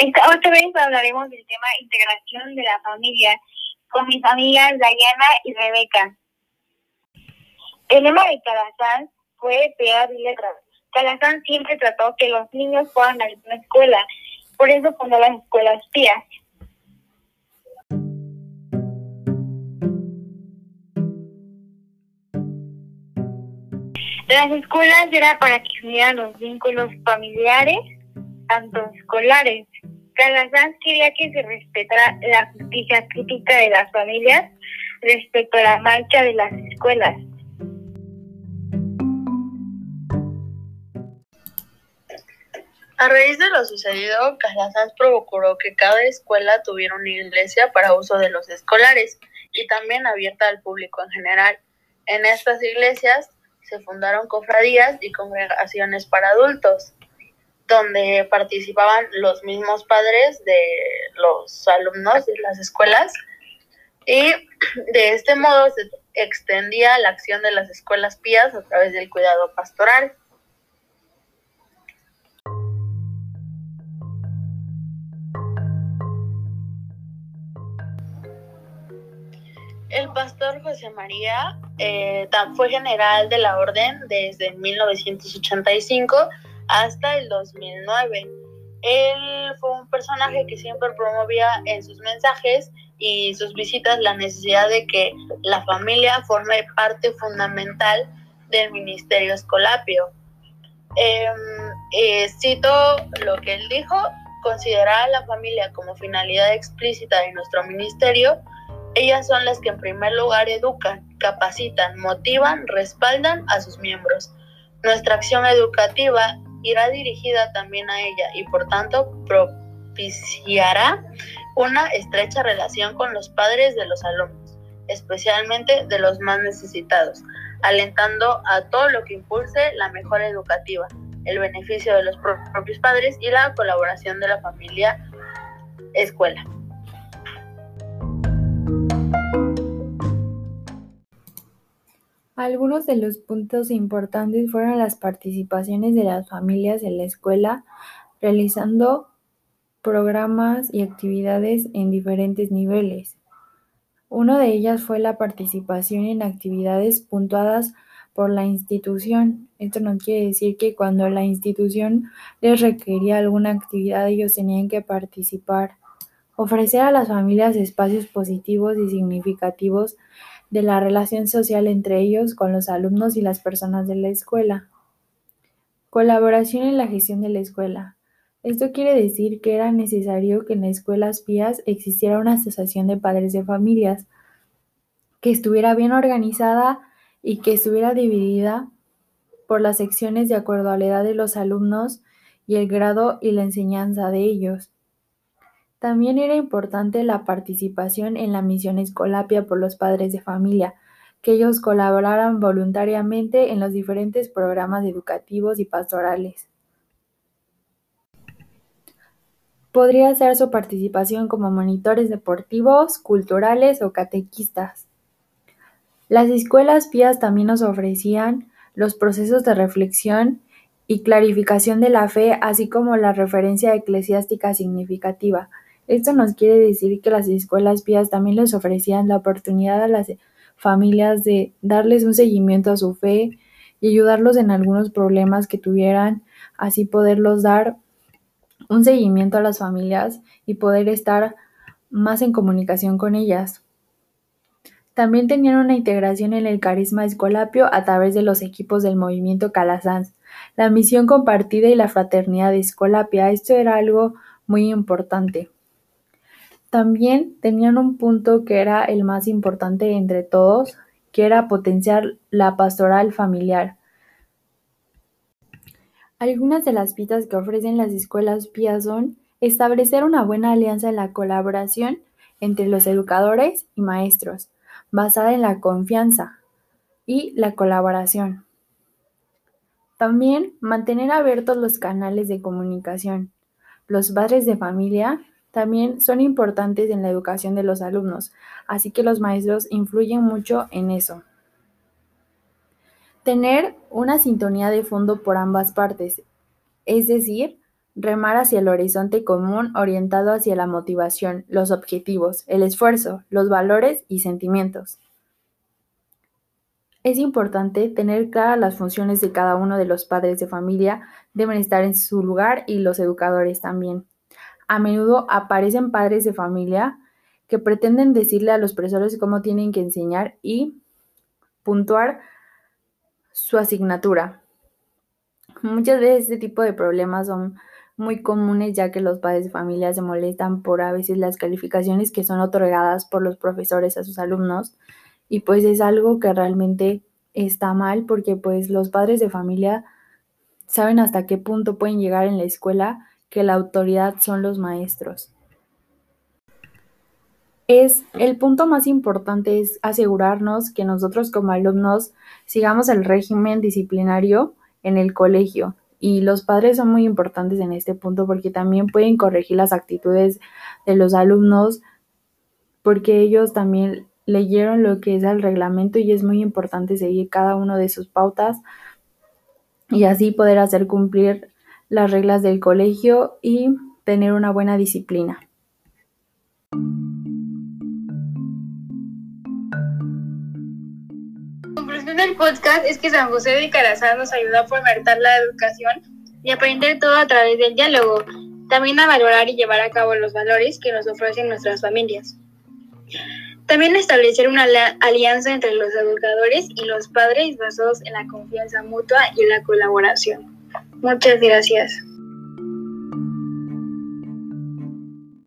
Esta vez hablaremos del tema integración de la familia con mis amigas Diana y Rebeca. El lema de Calazán fue pegar y letras. Calazán siempre trató que los niños fueran a la escuela, por eso fundó las escuelas pías. Las escuelas eran para que unieran los vínculos familiares, tanto escolares. Calazán quería que se respetara la justicia crítica de las familias respecto a la marcha de las escuelas. A raíz de lo sucedido, Calazán procuró que cada escuela tuviera una iglesia para uso de los escolares y también abierta al público en general. En estas iglesias se fundaron cofradías y congregaciones para adultos donde participaban los mismos padres de los alumnos de las escuelas y de este modo se extendía la acción de las escuelas pías a través del cuidado pastoral. El pastor José María eh, fue general de la orden desde 1985 hasta el 2009. Él fue un personaje que siempre promovía en sus mensajes y sus visitas la necesidad de que la familia forme parte fundamental del ministerio escolapio. Em, eh, cito lo que él dijo, considerar a la familia como finalidad explícita de nuestro ministerio, ellas son las que en primer lugar educan, capacitan, motivan, respaldan a sus miembros. Nuestra acción educativa irá dirigida también a ella y por tanto propiciará una estrecha relación con los padres de los alumnos, especialmente de los más necesitados, alentando a todo lo que impulse la mejora educativa, el beneficio de los propios padres y la colaboración de la familia escuela. Algunos de los puntos importantes fueron las participaciones de las familias en la escuela, realizando programas y actividades en diferentes niveles. Una de ellas fue la participación en actividades puntuadas por la institución. Esto no quiere decir que cuando la institución les requería alguna actividad ellos tenían que participar. Ofrecer a las familias espacios positivos y significativos de la relación social entre ellos con los alumnos y las personas de la escuela. Colaboración en la gestión de la escuela. Esto quiere decir que era necesario que en las escuelas pías existiera una asociación de padres de familias, que estuviera bien organizada y que estuviera dividida por las secciones de acuerdo a la edad de los alumnos y el grado y la enseñanza de ellos. También era importante la participación en la misión escolapia por los padres de familia, que ellos colaboraran voluntariamente en los diferentes programas educativos y pastorales. Podría ser su participación como monitores deportivos, culturales o catequistas. Las escuelas pías también nos ofrecían los procesos de reflexión y clarificación de la fe, así como la referencia eclesiástica significativa, esto nos quiere decir que las escuelas pías también les ofrecían la oportunidad a las familias de darles un seguimiento a su fe y ayudarlos en algunos problemas que tuvieran, así poderlos dar un seguimiento a las familias y poder estar más en comunicación con ellas. También tenían una integración en el carisma escolapio a través de los equipos del movimiento Calasanz, la misión compartida y la fraternidad de Escolapia. Esto era algo muy importante. También tenían un punto que era el más importante entre todos, que era potenciar la pastoral familiar. Algunas de las pistas que ofrecen las escuelas pías son establecer una buena alianza en la colaboración entre los educadores y maestros, basada en la confianza y la colaboración. También mantener abiertos los canales de comunicación. Los padres de familia también son importantes en la educación de los alumnos, así que los maestros influyen mucho en eso. Tener una sintonía de fondo por ambas partes, es decir, remar hacia el horizonte común orientado hacia la motivación, los objetivos, el esfuerzo, los valores y sentimientos. Es importante tener claras las funciones de cada uno de los padres de familia, deben estar en su lugar y los educadores también. A menudo aparecen padres de familia que pretenden decirle a los profesores cómo tienen que enseñar y puntuar su asignatura. Muchas veces este tipo de problemas son muy comunes ya que los padres de familia se molestan por a veces las calificaciones que son otorgadas por los profesores a sus alumnos y pues es algo que realmente está mal porque pues los padres de familia saben hasta qué punto pueden llegar en la escuela que la autoridad son los maestros. Es el punto más importante es asegurarnos que nosotros como alumnos sigamos el régimen disciplinario en el colegio y los padres son muy importantes en este punto porque también pueden corregir las actitudes de los alumnos porque ellos también leyeron lo que es el reglamento y es muy importante seguir cada uno de sus pautas y así poder hacer cumplir las reglas del colegio y tener una buena disciplina. del podcast es que San José de Carazán nos ayuda a fomentar la educación y aprender todo a través del diálogo, también a valorar y llevar a cabo los valores que nos ofrecen nuestras familias. También establecer una alianza entre los educadores y los padres basados en la confianza mutua y en la colaboración. Muchas gracias.